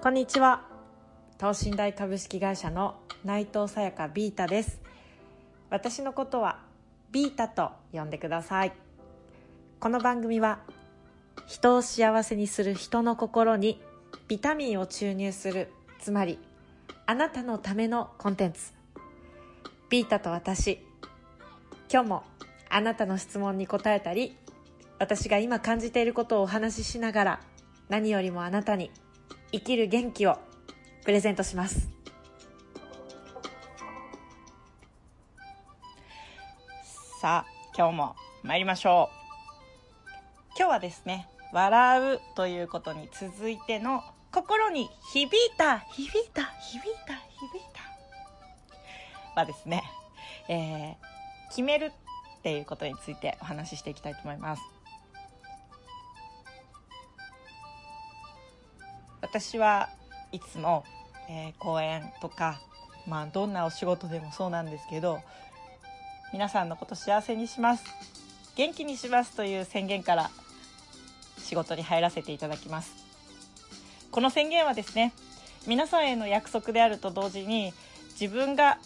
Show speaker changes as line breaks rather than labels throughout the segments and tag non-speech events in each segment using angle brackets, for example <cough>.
こんにちは。等身大株式会社の内藤さやかビータです。私のことはビータと呼んでください。この番組は人を幸せにする人の心にビタミンを注入するつまりあなたのためのコンテンツ。ビータと私今日もあなたの質問に答えたり私が今感じていることをお話ししながら何よりもあなたに生きる元気をプレゼントします。
さあ今日も参りましょう。今日はですね笑うということに続いての心に響いた響いた響いた響いたはですね、えー、決めるっていうことについてお話ししていきたいと思います。私はいつも、えー、講演とか、まあ、どんなお仕事でもそうなんですけど皆さんのこと幸せにします。元気にしますという宣言から仕事に入らせていただきます。この宣言はですね皆さんへの約束であると同時に自分が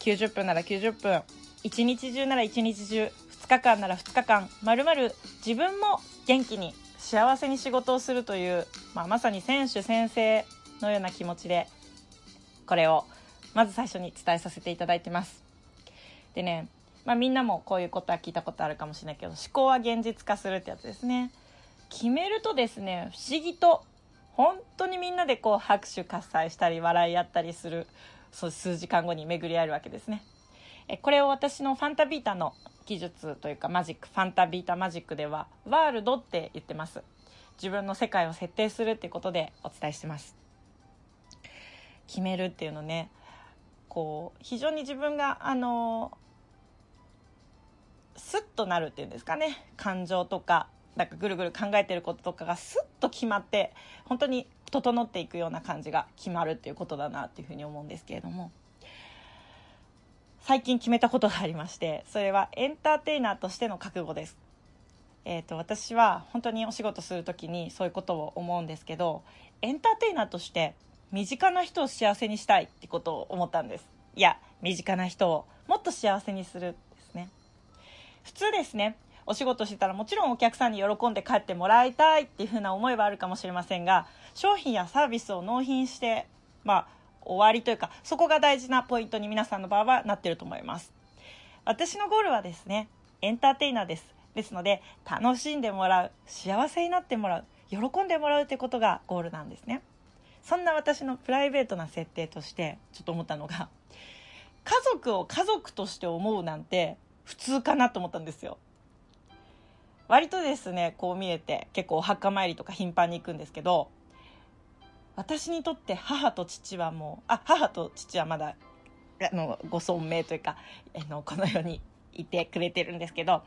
90分なら90分1日中なら1日中2日間なら2日間まるまる自分も元気に幸せに仕事をするという、まあ、まさに選手先生のような気持ちでこれをまず最初に伝えさせていただいてます。でね、まあ、みんなもこういうことは聞いたことあるかもしれないけど思考は現実化するってやつですね。決めるとですね不思議と本当にみんなでこう拍手喝采したり笑い合ったりするそう数時間後に巡り合えるわけですね。えこれを私のファンタビータの技術というかマジックファンタビータマジックではワールドって言ってます。自分の世界を設定するっていうことでお伝えしてます。決めるっていうのねこう非常に自分があのスッとなるっていうんですかね感情とかなんかぐるぐる考えてることとかがスッと決まって本当に整っていくような感じが決まるっていうことだなっていうふうに思うんですけれども。最近決めたことがありましてそれはエンターテイナーとしての覚悟です。えーと、私は本当にお仕事する時にそういうことを思うんですけどエンターテイナーとして身近な人を幸せにしたいってことを思ったんですいや身近な人をもっと幸せにするですね普通ですねお仕事してたらもちろんお客さんに喜んで帰ってもらいたいっていうふうな思いはあるかもしれませんが商品やサービスを納品してまあ終わりというかそこが大事なポイントに皆さんの場合はなってると思います。私のゴールはですねエンターテイナーです。ですので楽しんでもらう幸せになってもらう喜んでもらうということがゴールなんですね。そんな私のプライベートな設定としてちょっと思ったのが家族を家族として思うなんて普通かなと思ったんですよ。割とですねこう見えて結構お墓参りとか頻繁に行くんですけど私にとって母と父はもうあ母と父はまだあのご存命というかあのこの世にいてくれてるんですけど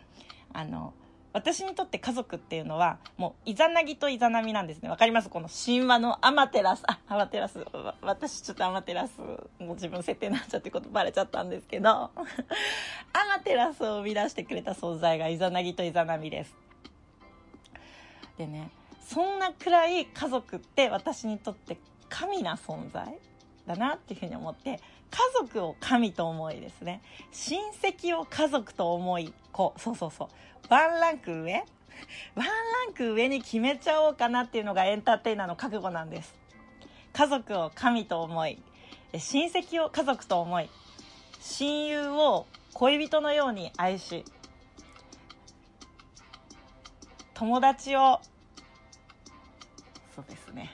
あの私にとって家族っていうのはもうイザナギとイザナミなんですね。わかります？この神話のアマテラス。あアマテラス。私ちょっとアマテラスもう自分設定になっちゃってことバレちゃったんですけど <laughs> アマテラスを生み出してくれた存在がイザナギとイザナミです。でねそんなくらい家族って私にとって神な存在だなっていうふうに思って家族を神と思いですね。親戚を家族と思いこうそうそうそう。ワンランク上？ワンランク上に決めちゃおうかなっていうのがエンターテイナーの覚悟なんです。家族を神と思い。親戚を家族と思い。親友を恋人のように愛し。友達をそうですね。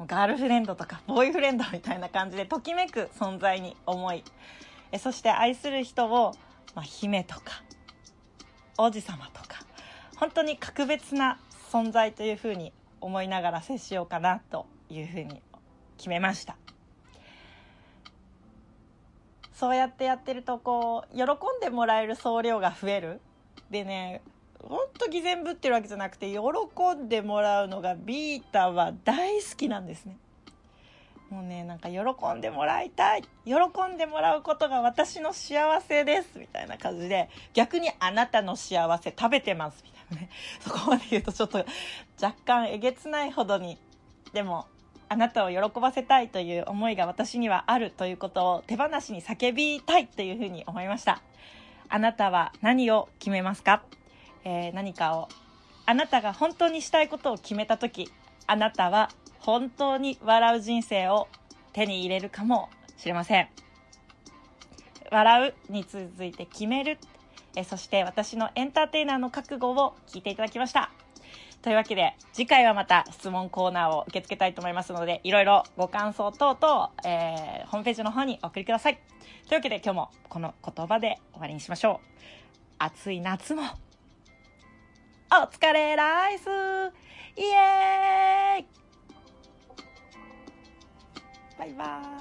ガールフレンドとかボーイフレンドみたいな感じでときめく存在に思いえそして愛する人を、まあ、姫とか王子様とか本当に格別な存在というふうに思いながら接しようかなというふうに決めました。そうやってやってるとこう喜んでもらえる総量が増える。でねほんと偽善ぶってるわけじゃなくて喜んでもらうのがビータは大好きなんですね。もうねなんか喜んでもらいたい。喜んでもらうことが私の幸せです。みたいな感じで逆にあなたの幸せ食べてます。みたいなね。<laughs> そこまで言うとちょっと若干えげつないほどにでもあなたを喜ばせたいという思いが私にはあるということを手放しに叫びたいというふうに思いました。あなたは何を決めますか、えー、何かをあなたが本当にしたいことを決めた時あなたは本当に笑う人生を手に入れるかもしれません。笑うに続いて決める。えそして私のエンターテイナーの覚悟を聞いていただきました。というわけで次回はまた質問コーナーを受け付けたいと思いますのでいろいろご感想等々、えー、ホームページの方にお送りください。というわけで今日もこの言葉で終わりにしましょう。暑い夏もお疲れライス。イエーイ。バイバーイ。